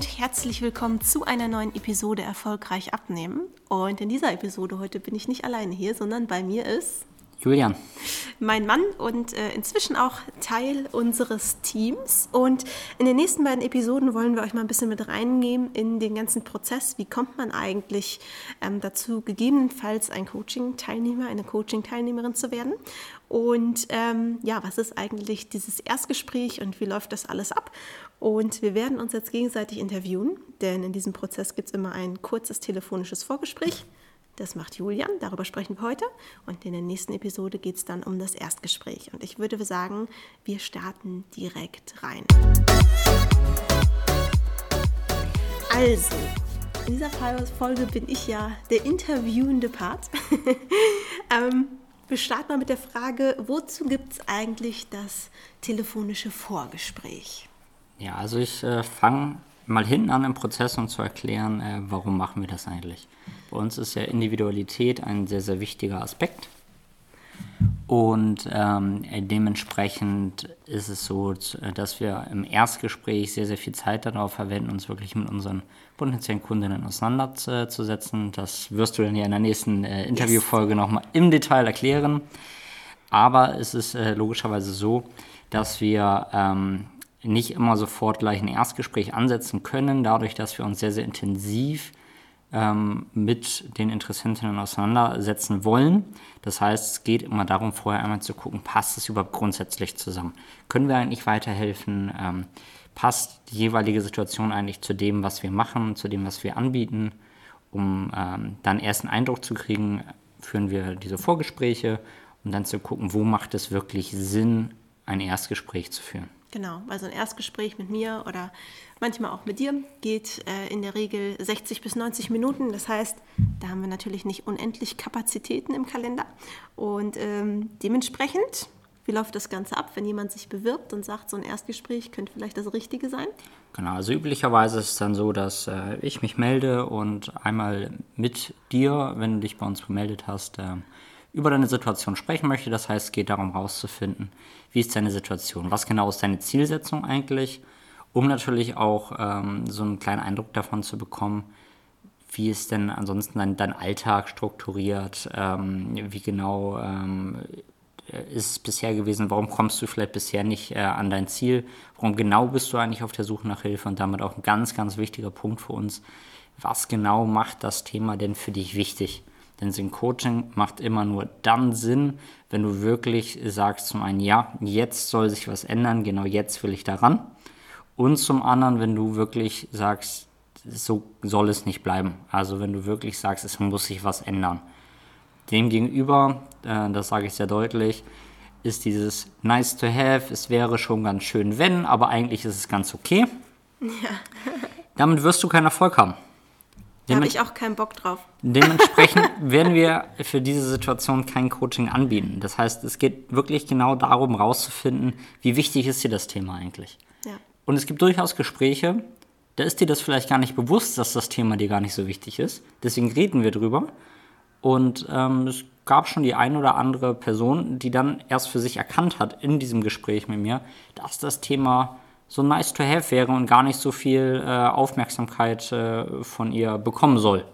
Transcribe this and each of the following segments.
und herzlich willkommen zu einer neuen Episode Erfolgreich abnehmen. Und in dieser Episode heute bin ich nicht alleine hier, sondern bei mir ist Julian. Mein Mann und äh, inzwischen auch Teil unseres Teams. Und in den nächsten beiden Episoden wollen wir euch mal ein bisschen mit reinnehmen in den ganzen Prozess. Wie kommt man eigentlich ähm, dazu, gegebenenfalls ein Coaching-Teilnehmer, eine Coaching-Teilnehmerin zu werden? Und ähm, ja, was ist eigentlich dieses Erstgespräch und wie läuft das alles ab? Und wir werden uns jetzt gegenseitig interviewen, denn in diesem Prozess gibt es immer ein kurzes telefonisches Vorgespräch. Das macht Julian, darüber sprechen wir heute. Und in der nächsten Episode geht es dann um das Erstgespräch. Und ich würde sagen, wir starten direkt rein. Also, in dieser Folge bin ich ja der interviewende Part. ähm, wir starten mal mit der Frage, wozu gibt es eigentlich das telefonische Vorgespräch? Ja, also ich äh, fange mal hinten an im Prozess, um zu erklären, äh, warum machen wir das eigentlich. Bei uns ist ja Individualität ein sehr, sehr wichtiger Aspekt. Und ähm, dementsprechend ist es so, dass wir im Erstgespräch sehr, sehr viel Zeit darauf verwenden, uns wirklich mit unseren potenziellen Kundinnen auseinanderzusetzen. Das wirst du dann ja in der nächsten äh, Interviewfolge yes. nochmal im Detail erklären. Aber es ist äh, logischerweise so, dass wir ähm, nicht immer sofort gleich ein Erstgespräch ansetzen können, dadurch, dass wir uns sehr, sehr intensiv ähm, mit den Interessentinnen auseinandersetzen wollen. Das heißt, es geht immer darum, vorher einmal zu gucken, passt es überhaupt grundsätzlich zusammen? Können wir eigentlich weiterhelfen? Ähm, passt die jeweilige Situation eigentlich zu dem, was wir machen, zu dem, was wir anbieten? Um ähm, dann erst einen Eindruck zu kriegen, führen wir diese Vorgespräche, um dann zu gucken, wo macht es wirklich Sinn, ein Erstgespräch zu führen. Genau, also ein Erstgespräch mit mir oder manchmal auch mit dir geht äh, in der Regel 60 bis 90 Minuten. Das heißt, da haben wir natürlich nicht unendlich Kapazitäten im Kalender. Und ähm, dementsprechend, wie läuft das Ganze ab, wenn jemand sich bewirbt und sagt, so ein Erstgespräch könnte vielleicht das Richtige sein? Genau, also üblicherweise ist es dann so, dass äh, ich mich melde und einmal mit dir, wenn du dich bei uns gemeldet hast, äh, über deine Situation sprechen möchte. Das heißt, es geht darum herauszufinden, wie ist deine Situation, was genau ist deine Zielsetzung eigentlich, um natürlich auch ähm, so einen kleinen Eindruck davon zu bekommen, wie ist denn ansonsten dein, dein Alltag strukturiert, ähm, wie genau ähm, ist es bisher gewesen, warum kommst du vielleicht bisher nicht äh, an dein Ziel, warum genau bist du eigentlich auf der Suche nach Hilfe? Und damit auch ein ganz, ganz wichtiger Punkt für uns, was genau macht das Thema denn für dich wichtig? Denn Coaching macht immer nur dann Sinn, wenn du wirklich sagst zum einen, ja, jetzt soll sich was ändern, genau jetzt will ich daran. Und zum anderen, wenn du wirklich sagst, so soll es nicht bleiben. Also wenn du wirklich sagst, es muss sich was ändern. Demgegenüber, äh, das sage ich sehr deutlich, ist dieses nice to have, es wäre schon ganz schön, wenn, aber eigentlich ist es ganz okay. Ja. Damit wirst du keinen Erfolg haben. Da habe ich auch keinen Bock drauf. Dementsprechend werden wir für diese Situation kein Coaching anbieten. Das heißt, es geht wirklich genau darum, rauszufinden, wie wichtig ist dir das Thema eigentlich. Ja. Und es gibt durchaus Gespräche, da ist dir das vielleicht gar nicht bewusst, dass das Thema dir gar nicht so wichtig ist. Deswegen reden wir drüber. Und ähm, es gab schon die ein oder andere Person, die dann erst für sich erkannt hat in diesem Gespräch mit mir, dass das Thema so nice to have wäre und gar nicht so viel äh, Aufmerksamkeit äh, von ihr bekommen soll.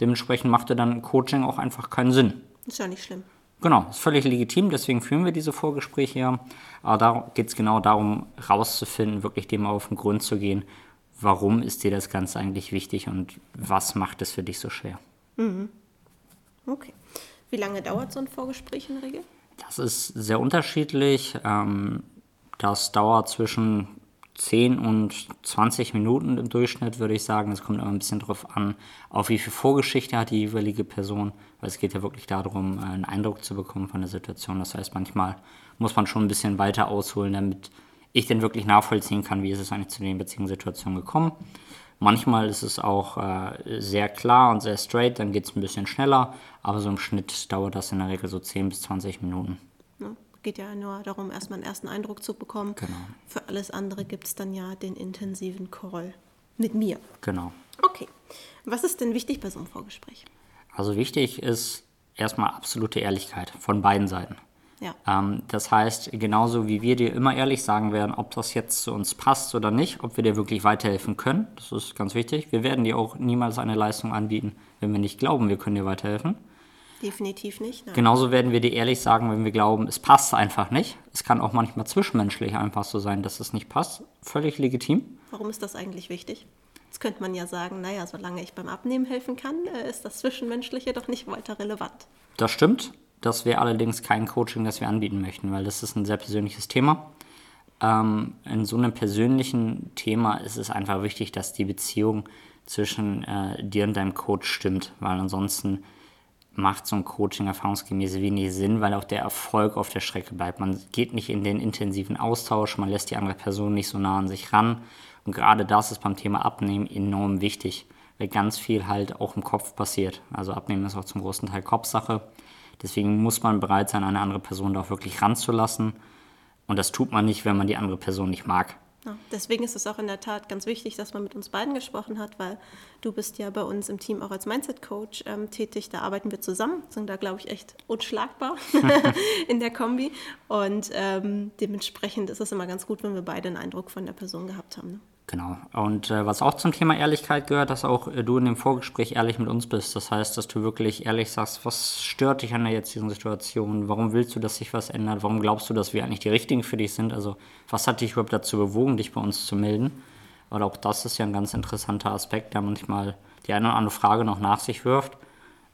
Dementsprechend machte dann Coaching auch einfach keinen Sinn. Ist ja nicht schlimm. Genau, ist völlig legitim, deswegen führen wir diese Vorgespräche hier. Aber da geht es genau darum, rauszufinden, wirklich dem auf den Grund zu gehen, warum ist dir das Ganze eigentlich wichtig und was macht es für dich so schwer. Mhm. Okay. Wie lange dauert so ein Vorgespräch in der Regel? Das ist sehr unterschiedlich. Ähm, das dauert zwischen 10 und 20 Minuten im Durchschnitt, würde ich sagen. Es kommt immer ein bisschen darauf an, auf wie viel Vorgeschichte hat die jeweilige Person, weil es geht ja wirklich darum, äh, einen Eindruck zu bekommen von der Situation. Das heißt, manchmal muss man schon ein bisschen weiter ausholen, damit ich dann wirklich nachvollziehen kann, wie ist es eigentlich zu den Beziehungssituationen gekommen. Manchmal ist es auch äh, sehr klar und sehr straight, dann geht es ein bisschen schneller, aber so im Schnitt dauert das in der Regel so 10 bis 20 Minuten geht ja nur darum, erstmal einen ersten Eindruck zu bekommen. Genau. Für alles andere gibt es dann ja den intensiven Call mit mir. Genau. Okay. Was ist denn wichtig bei so einem Vorgespräch? Also wichtig ist erstmal absolute Ehrlichkeit von beiden Seiten. Ja. Ähm, das heißt, genauso wie wir dir immer ehrlich sagen werden, ob das jetzt zu uns passt oder nicht, ob wir dir wirklich weiterhelfen können, das ist ganz wichtig. Wir werden dir auch niemals eine Leistung anbieten, wenn wir nicht glauben, wir können dir weiterhelfen. Definitiv nicht. Nein. Genauso werden wir dir ehrlich sagen, wenn wir glauben, es passt einfach nicht. Es kann auch manchmal zwischenmenschlich einfach so sein, dass es nicht passt. Völlig legitim. Warum ist das eigentlich wichtig? Jetzt könnte man ja sagen, naja, solange ich beim Abnehmen helfen kann, äh, ist das Zwischenmenschliche doch nicht weiter relevant. Das stimmt. Das wäre allerdings kein Coaching, das wir anbieten möchten, weil das ist ein sehr persönliches Thema. Ähm, in so einem persönlichen Thema ist es einfach wichtig, dass die Beziehung zwischen äh, dir und deinem Coach stimmt, weil ansonsten macht so ein Coaching erfahrungsgemäß wenig Sinn, weil auch der Erfolg auf der Strecke bleibt. Man geht nicht in den intensiven Austausch, man lässt die andere Person nicht so nah an sich ran. Und gerade das ist beim Thema Abnehmen enorm wichtig, weil ganz viel halt auch im Kopf passiert. Also Abnehmen ist auch zum großen Teil Kopfsache. Deswegen muss man bereit sein, eine andere Person da auch wirklich ranzulassen. Und das tut man nicht, wenn man die andere Person nicht mag. Ja, deswegen ist es auch in der Tat ganz wichtig, dass man mit uns beiden gesprochen hat, weil du bist ja bei uns im Team auch als Mindset-Coach ähm, tätig. Da arbeiten wir zusammen, sind da, glaube ich, echt unschlagbar in der Kombi. Und ähm, dementsprechend ist es immer ganz gut, wenn wir beide einen Eindruck von der Person gehabt haben. Ne? Genau. Und äh, was auch zum Thema Ehrlichkeit gehört, dass auch äh, du in dem Vorgespräch ehrlich mit uns bist. Das heißt, dass du wirklich ehrlich sagst, was stört dich an der jetzigen Situation? Warum willst du, dass sich was ändert? Warum glaubst du, dass wir eigentlich die Richtigen für dich sind? Also, was hat dich überhaupt dazu bewogen, dich bei uns zu melden? Weil auch das ist ja ein ganz interessanter Aspekt, der manchmal die eine oder andere Frage noch nach sich wirft,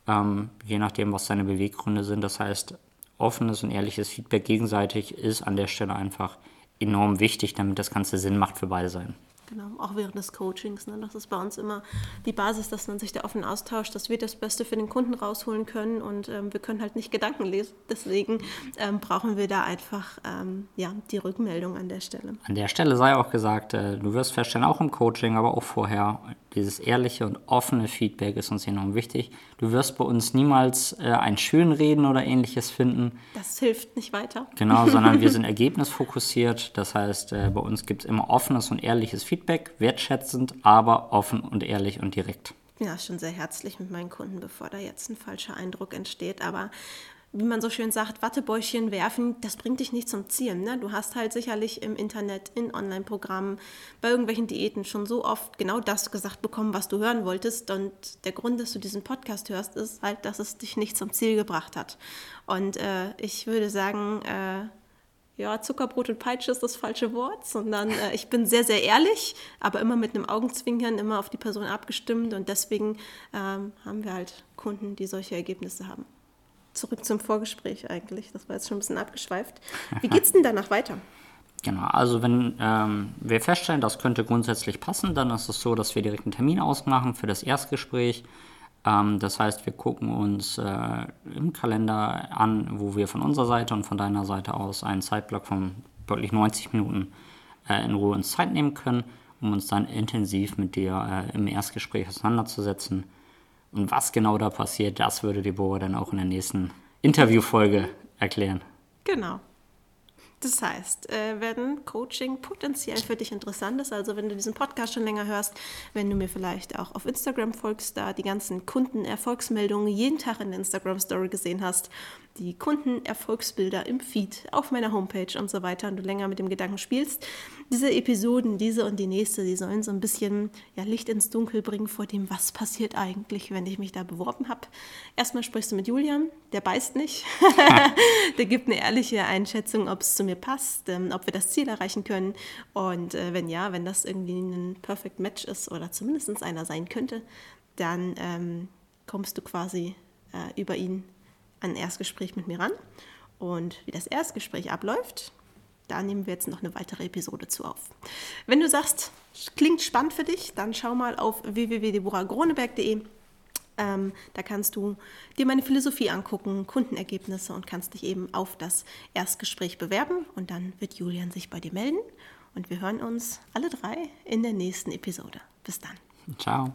ähm, je nachdem, was deine Beweggründe sind. Das heißt, offenes und ehrliches Feedback gegenseitig ist an der Stelle einfach enorm wichtig, damit das Ganze Sinn macht für beide Seiten. Genau, auch während des Coachings. Ne? Das ist bei uns immer die Basis, dass man sich da offen austauscht, dass wir das Beste für den Kunden rausholen können und ähm, wir können halt nicht Gedanken lesen. Deswegen ähm, brauchen wir da einfach ähm, ja, die Rückmeldung an der Stelle. An der Stelle sei auch gesagt, äh, du wirst feststellen, auch im Coaching, aber auch vorher, dieses ehrliche und offene Feedback ist uns enorm wichtig. Du wirst bei uns niemals äh, ein Schönreden oder ähnliches finden. Das hilft nicht weiter. Genau, sondern wir sind ergebnisfokussiert. Das heißt, äh, bei uns gibt es immer offenes und ehrliches Feedback. Feedback, wertschätzend, aber offen und ehrlich und direkt. Ja, schon sehr herzlich mit meinen Kunden, bevor da jetzt ein falscher Eindruck entsteht. Aber wie man so schön sagt, Wattebäuschen werfen, das bringt dich nicht zum Ziel. Ne? Du hast halt sicherlich im Internet, in Online-Programmen, bei irgendwelchen Diäten schon so oft genau das gesagt bekommen, was du hören wolltest. Und der Grund, dass du diesen Podcast hörst, ist halt, dass es dich nicht zum Ziel gebracht hat. Und äh, ich würde sagen, äh, ja, Zuckerbrot und Peitsche ist das falsche Wort, sondern äh, ich bin sehr, sehr ehrlich, aber immer mit einem Augenzwinkern, immer auf die Person abgestimmt und deswegen ähm, haben wir halt Kunden, die solche Ergebnisse haben. Zurück zum Vorgespräch eigentlich, das war jetzt schon ein bisschen abgeschweift. Wie geht es denn danach weiter? Genau, also wenn ähm, wir feststellen, das könnte grundsätzlich passen, dann ist es so, dass wir direkt einen Termin ausmachen für das Erstgespräch. Ähm, das heißt, wir gucken uns äh, im Kalender an, wo wir von unserer Seite und von deiner Seite aus einen Zeitblock von deutlich 90 Minuten äh, in Ruhe uns Zeit nehmen können, um uns dann intensiv mit dir äh, im Erstgespräch auseinanderzusetzen. Und was genau da passiert, das würde Deborah dann auch in der nächsten Interviewfolge erklären. Genau. Das heißt, äh, wenn Coaching potenziell für dich interessant ist, also wenn du diesen Podcast schon länger hörst, wenn du mir vielleicht auch auf Instagram folgst, da die ganzen Kundenerfolgsmeldungen jeden Tag in der Instagram Story gesehen hast, die Kundenerfolgsbilder im Feed, auf meiner Homepage und so weiter und du länger mit dem Gedanken spielst. Diese Episoden, diese und die nächste, die sollen so ein bisschen ja, Licht ins Dunkel bringen vor dem, was passiert eigentlich, wenn ich mich da beworben habe. Erstmal sprichst du mit Julian, der beißt nicht. der gibt eine ehrliche Einschätzung, ob es zu mir passt, ähm, ob wir das Ziel erreichen können. Und äh, wenn ja, wenn das irgendwie ein Perfect Match ist oder zumindest einer sein könnte, dann ähm, kommst du quasi äh, über ihn an ein Erstgespräch mit mir ran. Und wie das Erstgespräch abläuft, da nehmen wir jetzt noch eine weitere Episode zu auf. Wenn du sagst, klingt spannend für dich, dann schau mal auf www.deborahgroneberg.de. Ähm, da kannst du dir meine Philosophie angucken, Kundenergebnisse und kannst dich eben auf das Erstgespräch bewerben. Und dann wird Julian sich bei dir melden. Und wir hören uns alle drei in der nächsten Episode. Bis dann. Ciao.